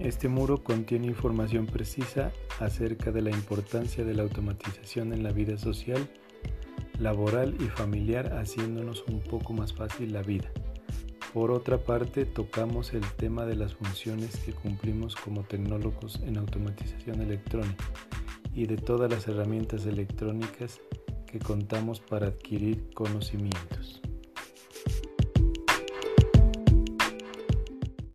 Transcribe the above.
Este muro contiene información precisa acerca de la importancia de la automatización en la vida social, laboral y familiar, haciéndonos un poco más fácil la vida. Por otra parte, tocamos el tema de las funciones que cumplimos como tecnólogos en automatización electrónica y de todas las herramientas electrónicas que contamos para adquirir conocimientos.